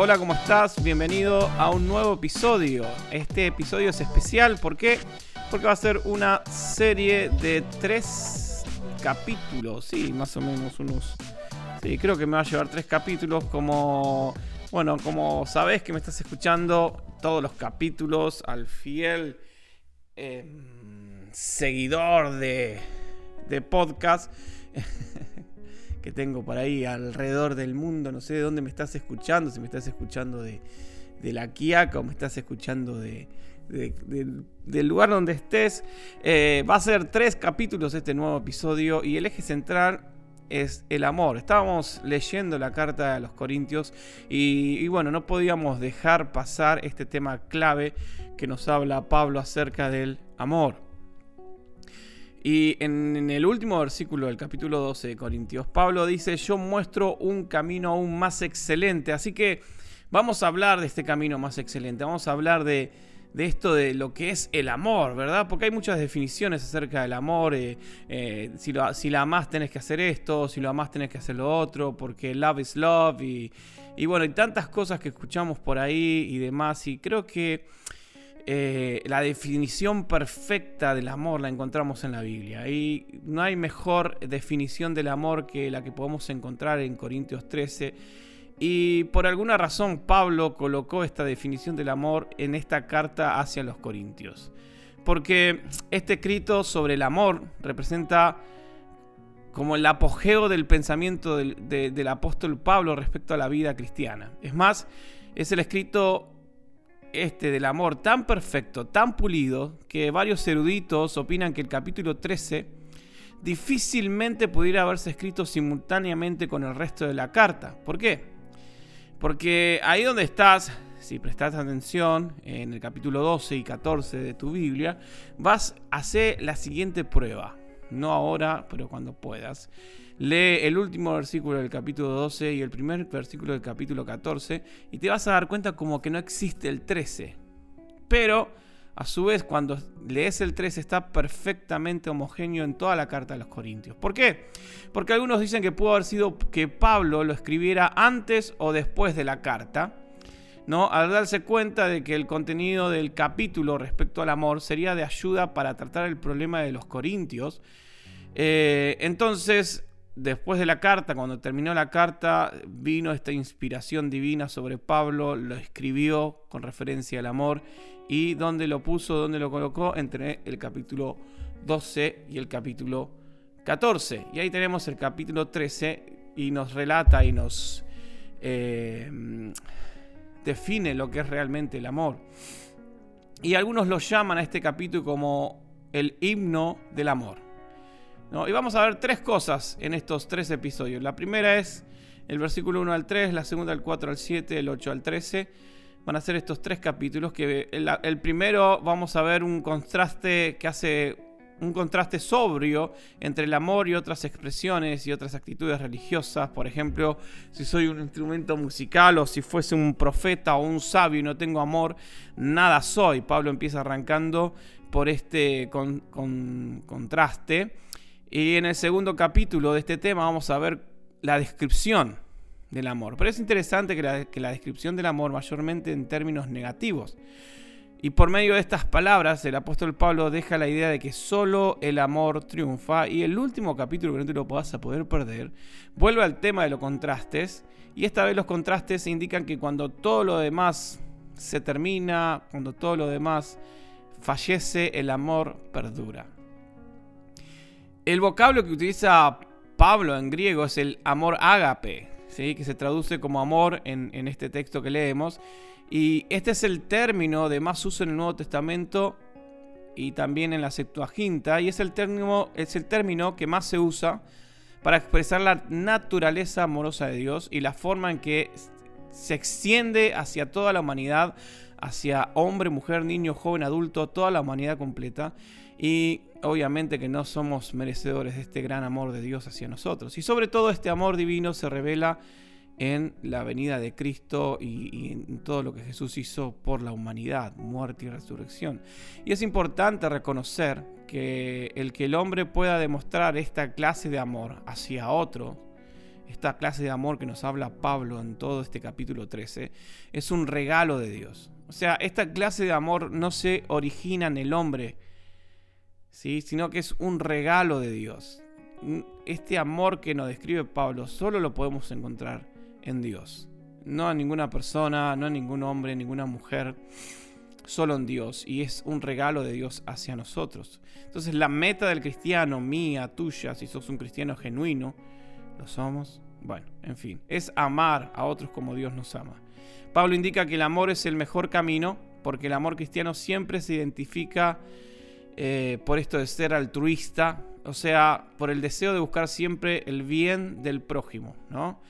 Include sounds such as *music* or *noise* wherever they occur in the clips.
Hola, ¿cómo estás? Bienvenido a un nuevo episodio. Este episodio es especial, ¿por qué? Porque va a ser una serie de tres capítulos, sí, más o menos unos... Sí, creo que me va a llevar tres capítulos como... Bueno, como sabes que me estás escuchando todos los capítulos al fiel em, seguidor de, de podcast. *laughs* que tengo por ahí alrededor del mundo. No sé de dónde me estás escuchando, si me estás escuchando de, la Quiaca o me estás escuchando de, del lugar donde estés. Eh, va a ser tres capítulos este nuevo episodio y el eje central es el amor. Estábamos leyendo la carta a los Corintios y, y, bueno, no podíamos dejar pasar este tema clave que nos habla Pablo acerca del amor. Y en, el último versículo del capítulo 12 de Corintios, Pablo dice, yo muestro un camino aún más excelente. Así que vamos a hablar de este camino más excelente, vamos a hablar de, esto de lo que es el amor, ¿verdad? Porque hay muchas definiciones acerca del amor. Eh, eh, si, lo, si la amás tenés que hacer esto, si lo amás tenés que hacer lo otro, porque love is love. Y, y bueno, hay tantas cosas que escuchamos por ahí y demás. Y creo que eh, la definición perfecta del amor la encontramos en la Biblia. Y no hay mejor definición del amor que la que podemos encontrar en Corintios 13. Y por alguna razón Pablo colocó esta definición del amor en esta carta hacia los Corintios. Porque este escrito sobre el amor representa como el apogeo del pensamiento del, del apóstol Pablo respecto a la vida cristiana. Es más, es el escrito este del amor tan perfecto, tan pulido, que varios eruditos opinan que el capítulo 13 difícilmente pudiera haberse escrito simultáneamente con el resto de la carta. ¿Por qué? Porque ahí donde estás, si prestas atención en el capítulo 12 y 14 de tu Biblia, vas a hacer la siguiente prueba. No ahora, pero cuando puedas. Lee el último versículo del capítulo 12 y el primer versículo del capítulo 14 y te vas a dar cuenta como que no existe el 13. Pero a su vez cuando lees el 13 está perfectamente homogéneo en toda la carta de los Corintios. ¿Por qué? Porque algunos dicen que pudo haber sido que Pablo lo escribiera antes o después de la carta. ¿no? Al darse cuenta de que el contenido del capítulo respecto al amor sería de ayuda para tratar el problema de los corintios. Eh, entonces después de la carta, cuando terminó la carta, vino esta inspiración divina sobre Pablo, lo escribió con referencia al amor y dónde lo puso, dónde lo colocó, entre el capítulo 12 y el capítulo 14. Y ahí tenemos el capítulo 13 y nos relata y nos eh, define lo que es realmente el amor. Y algunos lo llaman a este capítulo como el himno del amor. Y vamos a ver tres cosas en estos tres episodios. La primera es el versículo 1 al 3, la segunda al 4 al 7, el 8 al 13. Van a ser estos tres capítulos que el, primero vamos a ver un contraste que hace un contraste sobrio entre el amor y otras expresiones y otras actitudes religiosas. Por ejemplo, si soy un instrumento musical o si fuese un profeta o un sabio y no tengo amor, nada soy. Pablo empieza arrancando por este contraste. Y en el segundo capítulo de este tema vamos a ver la descripción del amor. Pero es interesante que la, descripción del amor mayormente en términos negativos. Y por medio de estas palabras, el apóstol Pablo deja la idea de que solo el amor triunfa. Y el último capítulo, que no te lo vas a poder perder, vuelve al tema de los contrastes. Y esta vez los contrastes indican que cuando todo lo demás se termina, cuando todo lo demás fallece, el amor perdura. El vocablo que utiliza Pablo en griego es el amor ágape, que se traduce como amor en, este texto que leemos. Y este es el término de más uso en el Nuevo Testamento y también en la Septuaginta. Y es el término, es el término que más se usa para expresar la naturaleza amorosa de Dios y la forma en que se extiende hacia toda la humanidad, hacia hombre, mujer, niño, joven, adulto, toda la humanidad completa. Y obviamente que no somos merecedores de este gran amor de Dios hacia nosotros. Y sobre todo este amor divino se revela en la venida de Cristo y, en todo lo que Jesús hizo por la humanidad, muerte y resurrección. Y es importante reconocer que el que el hombre pueda demostrar esta clase de amor hacia otro esta clase de amor que nos habla Pablo en todo este capítulo 13, es un regalo de Dios. O sea, esta clase de amor no se origina en el hombre, ¿sí? sino que es un regalo de Dios. Este amor que nos describe Pablo solo lo podemos encontrar en Dios. No en ninguna persona, no en ningún hombre, ninguna mujer, solo en Dios. Y es un regalo de Dios hacia nosotros. Entonces la meta del cristiano, mía, tuya, si sos un cristiano genuino, ¿Lo somos? Bueno, en fin, es amar a otros como Dios nos ama. Pablo indica que el amor es el mejor camino porque el amor cristiano siempre se identifica eh, por esto de ser altruista, o sea, por el deseo de buscar siempre el bien del prójimo, ¿no?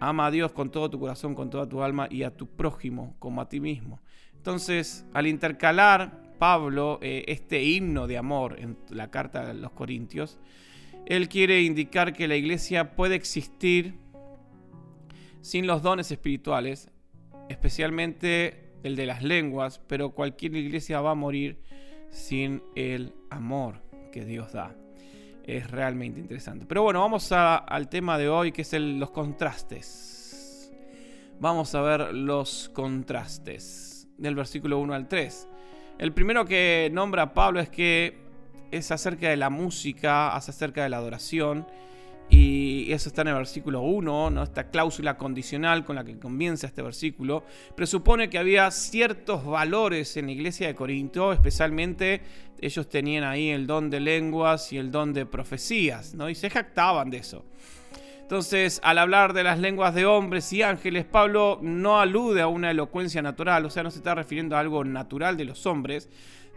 Ama a Dios con todo tu corazón, con toda tu alma y a tu prójimo como a ti mismo. Entonces, al intercalar Pablo eh, este himno de amor en la carta de los Corintios, él quiere indicar que la iglesia puede existir sin los dones espirituales, especialmente el de las lenguas, pero cualquier iglesia va a morir sin el amor que Dios da. Es realmente interesante. Pero bueno, vamos al tema de hoy que es los contrastes. Vamos a ver los contrastes del versículo 1 al 3. El primero que nombra Pablo es que es acerca de la música, es acerca de la adoración. Y eso está en el versículo 1, ¿no? esta cláusula condicional con la que comienza este versículo, presupone que había ciertos valores en la iglesia de Corinto, especialmente ellos tenían ahí el don de lenguas y el don de profecías, ¿no? y se jactaban de eso. Entonces, al hablar de las lenguas de hombres y ángeles, Pablo no alude a una elocuencia natural, o sea, no se está refiriendo a algo natural de los hombres,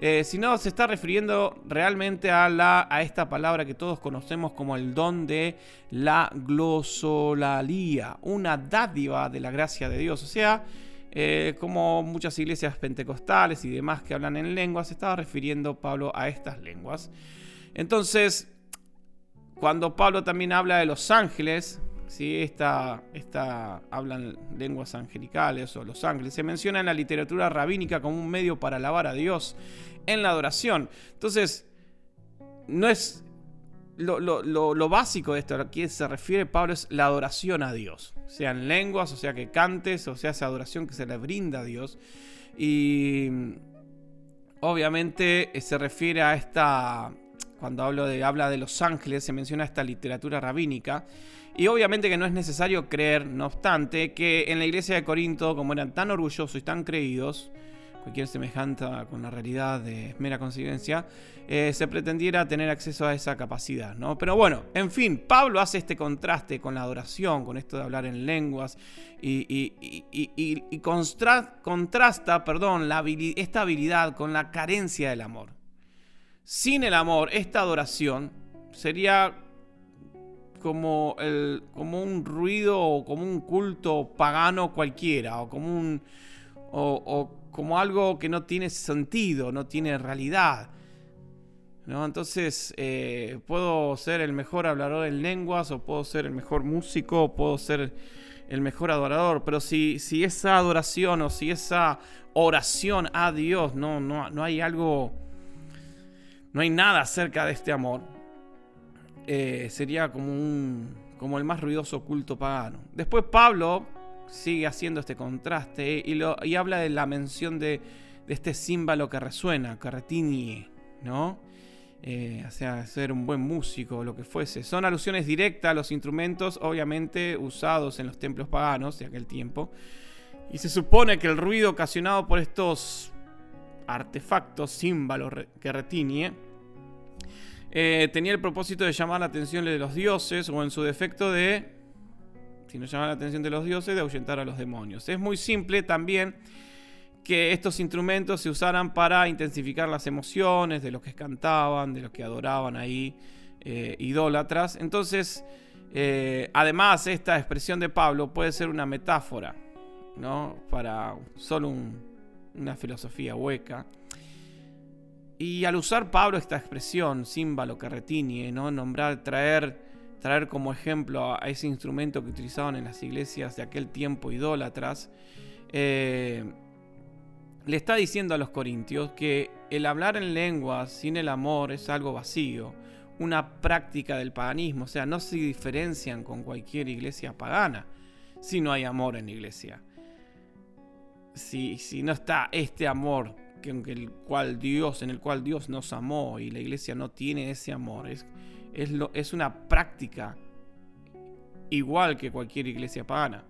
eh, sino se está refiriendo realmente a, la, a esta palabra que todos conocemos como el don de la glosolalía, una dádiva de la gracia de Dios. O sea, eh, como muchas iglesias pentecostales y demás que hablan en lenguas, se estaba refiriendo Pablo a estas lenguas. Entonces, cuando Pablo también habla de los ángeles, ¿sí? esta, esta, hablan lenguas angelicales o los ángeles, se menciona en la literatura rabínica como un medio para alabar a Dios en la adoración. Entonces, no es lo, básico de esto, a lo que se refiere Pablo es la adoración a Dios. Sean lenguas, o sea que cantes, o sea esa adoración que se le brinda a Dios. Y obviamente eh, se refiere a esta, cuando hablo de, habla de los ángeles, se menciona esta literatura rabínica. Y obviamente que no es necesario creer, no obstante, que en la iglesia de Corinto, como eran tan orgullosos y tan creídos, cualquier semejanza con la realidad de mera coincidencia, eh, se pretendiera tener acceso a esa capacidad, ¿no? Pero bueno, en fin, Pablo hace este contraste con la adoración, con esto de hablar en lenguas, y, contrasta perdón, esta habilidad con la carencia del amor. Sin el amor, esta adoración sería como, el, como un ruido o como un culto pagano cualquiera, o como un... o como algo que no tiene sentido, no tiene realidad. ¿no? Entonces, eh, puedo ser el mejor hablador en lenguas, o puedo ser el mejor músico, o puedo ser el mejor adorador, pero si, si esa adoración o si esa oración a Dios no, no, no hay algo, no hay nada acerca de este amor, eh, sería como, un, como el más ruidoso culto pagano. Después Pablo sigue haciendo este contraste y, lo, y habla de la mención de, este símbolo que resuena, que ¿no? Eh, o sea, ser un buen músico o lo que fuese. Son alusiones directas a los instrumentos, obviamente usados en los templos paganos de aquel tiempo. Y se supone que el ruido ocasionado por estos artefactos, símbolos que retiñe, eh, tenía el propósito de llamar la atención de los dioses o en su defecto de si nos llama la atención de los dioses, de ahuyentar a los demonios. Es muy simple también que estos instrumentos se usaran para intensificar las emociones de los que cantaban, de los que adoraban ahí, eh, idólatras. Entonces, eh, además, esta expresión de Pablo puede ser una metáfora, ¿no? Para solo una filosofía hueca. Y al usar Pablo esta expresión, símbolo que retiñe, ¿no? Nombrar, traer traer como ejemplo a, ese instrumento que utilizaban en las iglesias de aquel tiempo idólatras, eh, le está diciendo a los corintios que el hablar en lenguas sin el amor es algo vacío, una práctica del paganismo, o sea, no se diferencian con cualquier iglesia pagana si no hay amor en la iglesia. Si, si no está este amor que, el cual Dios, en el cual Dios nos amó y la iglesia no tiene ese amor, es, es, lo, es una práctica igual que cualquier iglesia pagana.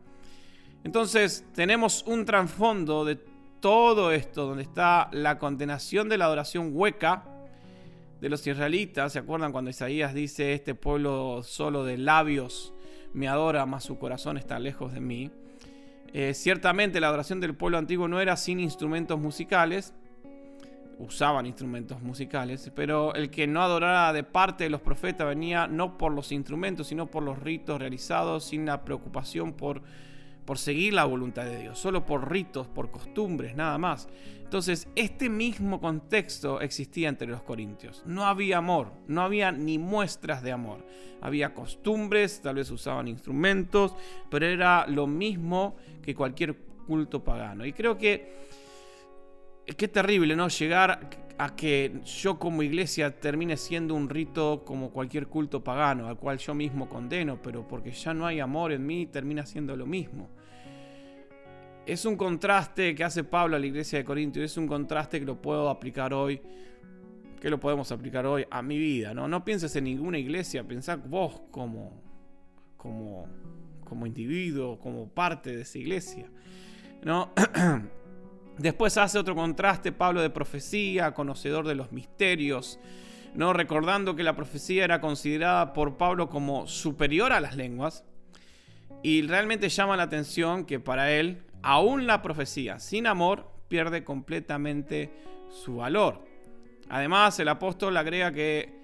Entonces tenemos un trasfondo de todo esto, donde está la condenación de la adoración hueca de los israelitas. ¿Se acuerdan cuando Isaías dice, este pueblo solo de labios me adora, mas su corazón está lejos de mí? Eh, ciertamente la adoración del pueblo antiguo no era sin instrumentos musicales, usaban instrumentos musicales, pero el que no adorara de parte de los profetas venía no por los instrumentos, sino por los ritos realizados sin la preocupación por por seguir la voluntad de Dios, solo por ritos, por costumbres, nada más. Entonces, este mismo contexto existía entre los corintios. No había amor, no había ni muestras de amor. Había costumbres, tal vez usaban instrumentos, pero era lo mismo que cualquier culto pagano. Y creo que qué terrible, ¿no? Llegar a que yo como iglesia termine siendo un rito como cualquier culto pagano, al cual yo mismo condeno, pero porque ya no hay amor en mí, termina siendo lo mismo. Es un contraste que hace Pablo a la iglesia de Corintios, es un contraste que lo puedo aplicar hoy, que lo podemos aplicar hoy a mi vida, ¿no? No pienses en ninguna iglesia, pensá vos como, como, como individuo, como parte de esa iglesia, ¿no? *clears throat* Después hace otro contraste Pablo de profecía, conocedor de los misterios, ¿no? recordando que la profecía era considerada por Pablo como superior a las lenguas. Y realmente llama la atención que para él, aún la profecía sin amor pierde completamente su valor. Además, el apóstol agrega que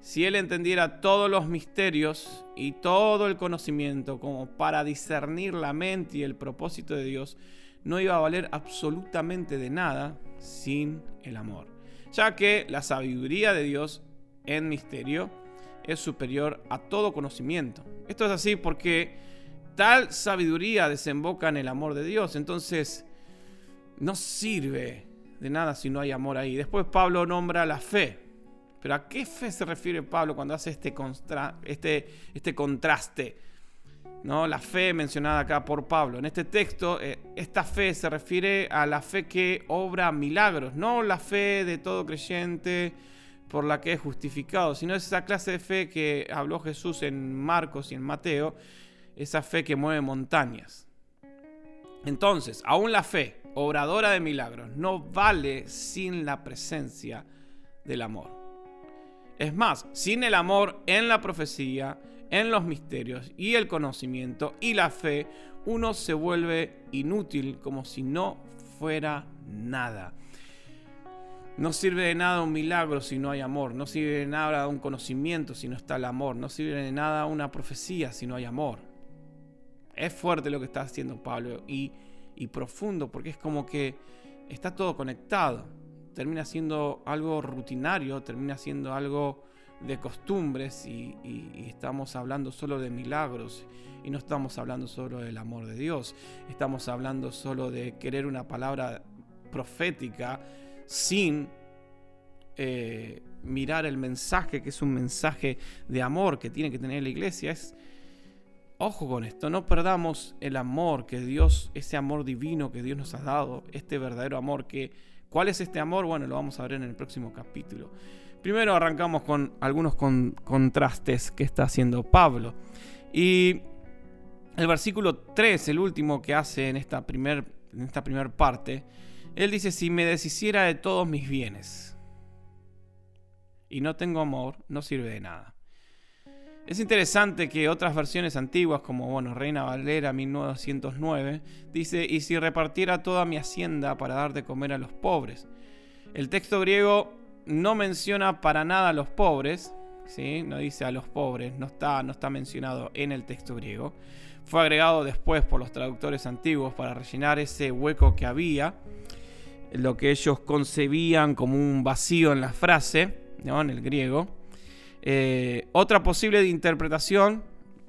si él entendiera todos los misterios y todo el conocimiento como para discernir la mente y el propósito de Dios, no iba a valer absolutamente de nada sin el amor, ya que la sabiduría de Dios en misterio es superior a todo conocimiento. Esto es así porque tal sabiduría desemboca en el amor de Dios, entonces no sirve de nada si no hay amor ahí. Después Pablo nombra la fe. Pero ¿a qué fe se refiere Pablo cuando hace este, este, este contraste? ¿No? La fe mencionada acá por Pablo. En este texto, eh, esta fe se refiere a la fe que obra milagros, no la fe de todo creyente por la que es justificado, sino esa clase de fe que habló Jesús en Marcos y en Mateo, esa fe que mueve montañas. Entonces, aún la fe, obradora de milagros, no vale sin la presencia del amor. Es más, sin el amor en la profecía, en los misterios y el conocimiento y la fe, uno se vuelve inútil como si no fuera nada. No sirve de nada un milagro si no hay amor, no sirve de nada un conocimiento si no está el amor, no sirve de nada una profecía si no hay amor. Es fuerte lo que está haciendo Pablo y, y profundo porque es como que está todo conectado. Termina siendo algo rutinario, termina siendo algo de costumbres y, estamos hablando solo de milagros y no estamos hablando solo del amor de Dios, estamos hablando solo de querer una palabra profética sin eh, mirar el mensaje, que es un mensaje de amor que tiene que tener la iglesia. Es, ojo con esto, no perdamos el amor que Dios, ese amor divino que Dios nos ha dado, este verdadero amor que... ¿Cuál es este amor? Bueno, lo vamos a ver en el próximo capítulo. Primero arrancamos con algunos contrastes que está haciendo Pablo. Y el versículo 3, el último que hace en esta primera primer parte, él dice, si me deshiciera de todos mis bienes y no tengo amor, no sirve de nada. Es interesante que otras versiones antiguas, como bueno, Reina Valera 1909, dice, y si repartiera toda mi hacienda para dar de comer a los pobres. El texto griego no menciona para nada a los pobres, ¿sí? no dice a los pobres, no está, no está mencionado en el texto griego. Fue agregado después por los traductores antiguos para rellenar ese hueco que había, lo que ellos concebían como un vacío en la frase, ¿no? en el griego. Eh, otra posible interpretación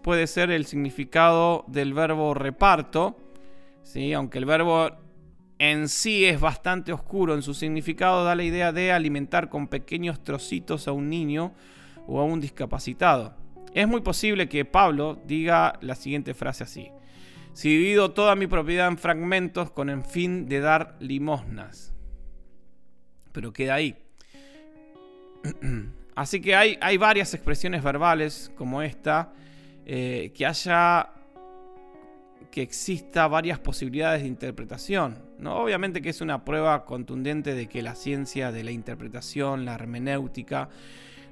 puede ser el significado del verbo reparto, ¿sí? aunque el verbo en sí es bastante oscuro en su significado, da la idea de alimentar con pequeños trocitos a un niño o a un discapacitado. Es muy posible que Pablo diga la siguiente frase así. Si divido toda mi propiedad en fragmentos con el fin de dar limosnas. Pero queda ahí. *clears throat* Así que hay, hay varias expresiones verbales como esta, eh, que haya que exista varias posibilidades de interpretación. ¿no? Obviamente que es una prueba contundente de que la ciencia de la interpretación, la hermenéutica,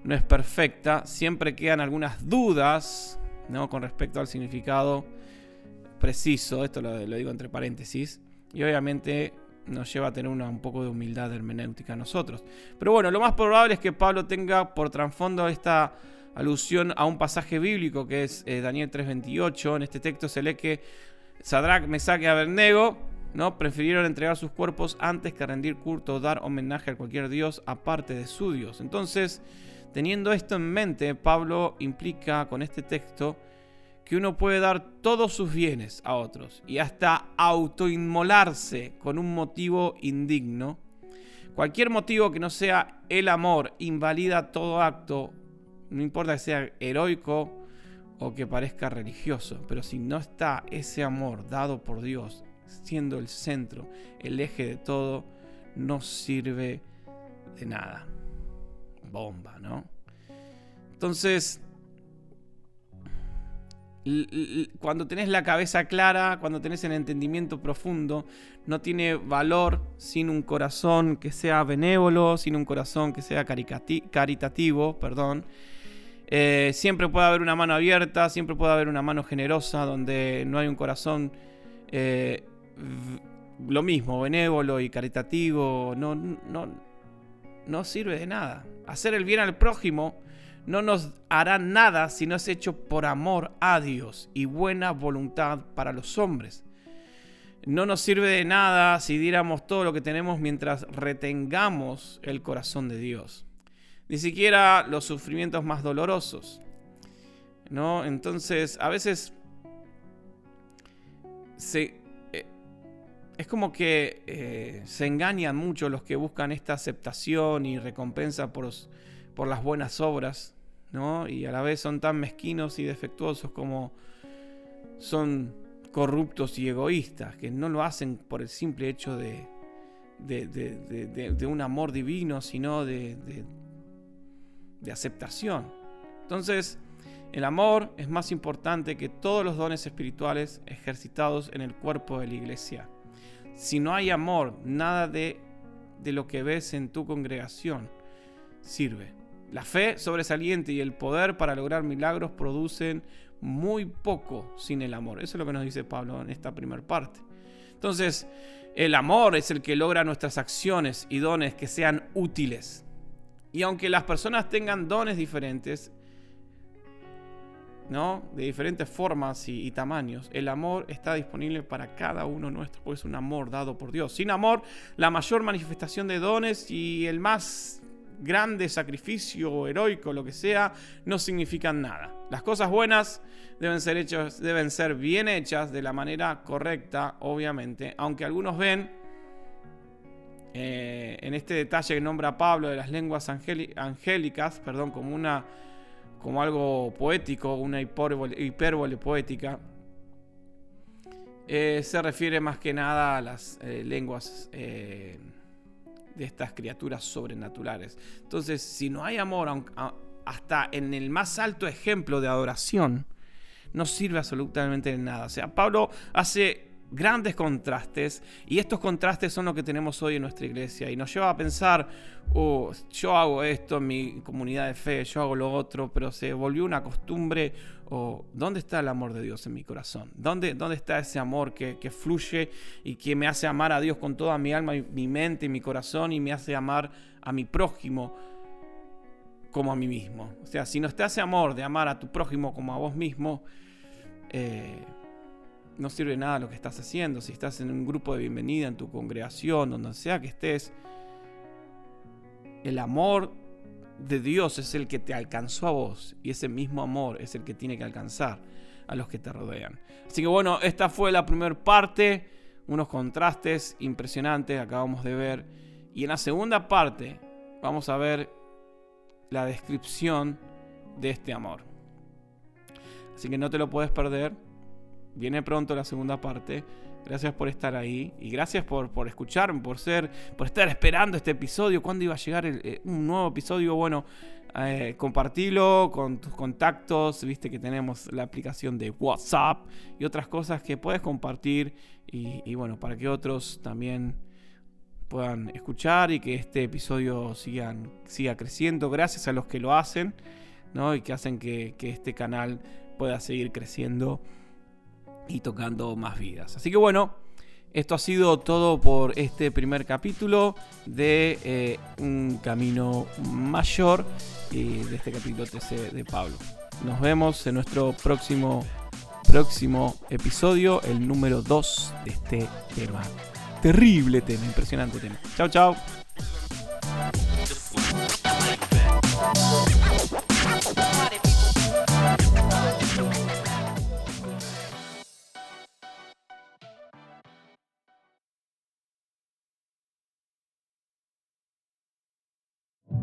no es perfecta. Siempre quedan algunas dudas ¿no? con respecto al significado preciso. Esto lo, digo entre paréntesis. Y obviamente nos lleva a tener un poco de humildad hermenéutica a nosotros. Pero bueno, lo más probable es que Pablo tenga por trasfondo esta alusión a un pasaje bíblico que es eh, Daniel 3:28. En este texto se lee que Sadrach, Mesach y Abednego ¿no? prefirieron entregar sus cuerpos antes que rendir culto o dar homenaje a cualquier dios aparte de su dios. Entonces, teniendo esto en mente, Pablo implica con este texto que uno puede dar todos sus bienes a otros y hasta autoinmolarse con un motivo indigno. Cualquier motivo que no sea el amor invalida todo acto, no importa que sea heroico o que parezca religioso, pero si no está ese amor dado por Dios siendo el centro, el eje de todo, no sirve de nada. Bomba, ¿no? Entonces, cuando tenés la cabeza clara, cuando tenés el entendimiento profundo, no tiene valor sin un corazón que sea benévolo, sin un corazón que sea caritativo, perdón. Eh, siempre puede haber una mano abierta, siempre puede haber una mano generosa, donde no hay un corazón eh, lo mismo, benévolo y caritativo, no, no, no sirve de nada. Hacer el bien al prójimo no nos hará nada si no es hecho por amor a Dios y buena voluntad para los hombres. No nos sirve de nada si diéramos todo lo que tenemos mientras retengamos el corazón de Dios. Ni siquiera los sufrimientos más dolorosos. ¿No? Entonces, a veces se, eh, es como que eh, se engañan mucho los que buscan esta aceptación y recompensa por, por las buenas obras y a la vez son tan mezquinos y defectuosos como son corruptos y egoístas, que no lo hacen por el simple hecho de, de, un amor divino, sino de, de aceptación. Entonces, el amor es más importante que todos los dones espirituales ejercitados en el cuerpo de la iglesia. Si no hay amor, nada de, de lo que ves en tu congregación sirve. La fe sobresaliente y el poder para lograr milagros producen muy poco sin el amor. Eso es lo que nos dice Pablo en esta primera parte. Entonces, el amor es el que logra nuestras acciones y dones que sean útiles. Y aunque las personas tengan dones diferentes, ¿no? De diferentes formas y, tamaños. El amor está disponible para cada uno nuestro, porque es un amor dado por Dios. Sin amor, la mayor manifestación de dones y el más grande sacrificio heroico, lo que sea, no significan nada. Las cosas buenas deben ser, deben ser bien hechas de la manera correcta, obviamente, aunque algunos ven eh, en este detalle que nombra Pablo de las lenguas angélicas, perdón, como una como algo poético, una hipérbole, poética, eh, se refiere más que nada a las eh, lenguas de estas criaturas sobrenaturales. Entonces, si no hay amor, hasta en el más alto ejemplo de adoración, no sirve absolutamente de nada. O sea, Pablo hace grandes contrastes y estos contrastes son lo que tenemos hoy en nuestra iglesia y nos lleva a pensar, oh, yo hago esto en mi comunidad de fe, yo hago lo otro, pero se volvió una costumbre o ¿dónde está el amor de Dios en mi corazón? ¿Dónde, dónde está ese amor que, que, fluye y que me hace amar a Dios con toda mi alma, y mi mente y mi corazón y me hace amar a mi prójimo como a mí mismo? O sea, si no está ese amor de amar a tu prójimo como a vos mismo, eh, no sirve nada lo que estás haciendo. Si estás en un grupo de bienvenida, en tu congregación, donde sea que estés, el amor de Dios es el que te alcanzó a vos y ese mismo amor es el que tiene que alcanzar a los que te rodean. Así que bueno, esta fue la primera parte, unos contrastes impresionantes acabamos de ver. Y en la segunda parte vamos a ver la descripción de este amor. Así que no te lo puedes perder. Viene pronto la segunda parte. Gracias por estar ahí y gracias por, por escucharme, por ser, por estar esperando este episodio. ¿Cuándo iba a llegar eh, un nuevo episodio? Bueno, eh, compartilo con tus contactos. Viste que tenemos la aplicación de WhatsApp y otras cosas que puedes compartir. Y, bueno, para que otros también puedan escuchar y que este episodio siga creciendo. Gracias a los que lo hacen ¿no? y que hacen que, que este canal pueda seguir creciendo y tocando más vidas. Así que bueno, esto ha sido todo por este primer capítulo de eh, Un Camino Mayor y de este capítulo TC de Pablo. Nos vemos en nuestro próximo, próximo episodio, el número 2 de este tema. Terrible tema, impresionante tema. Chao, chao.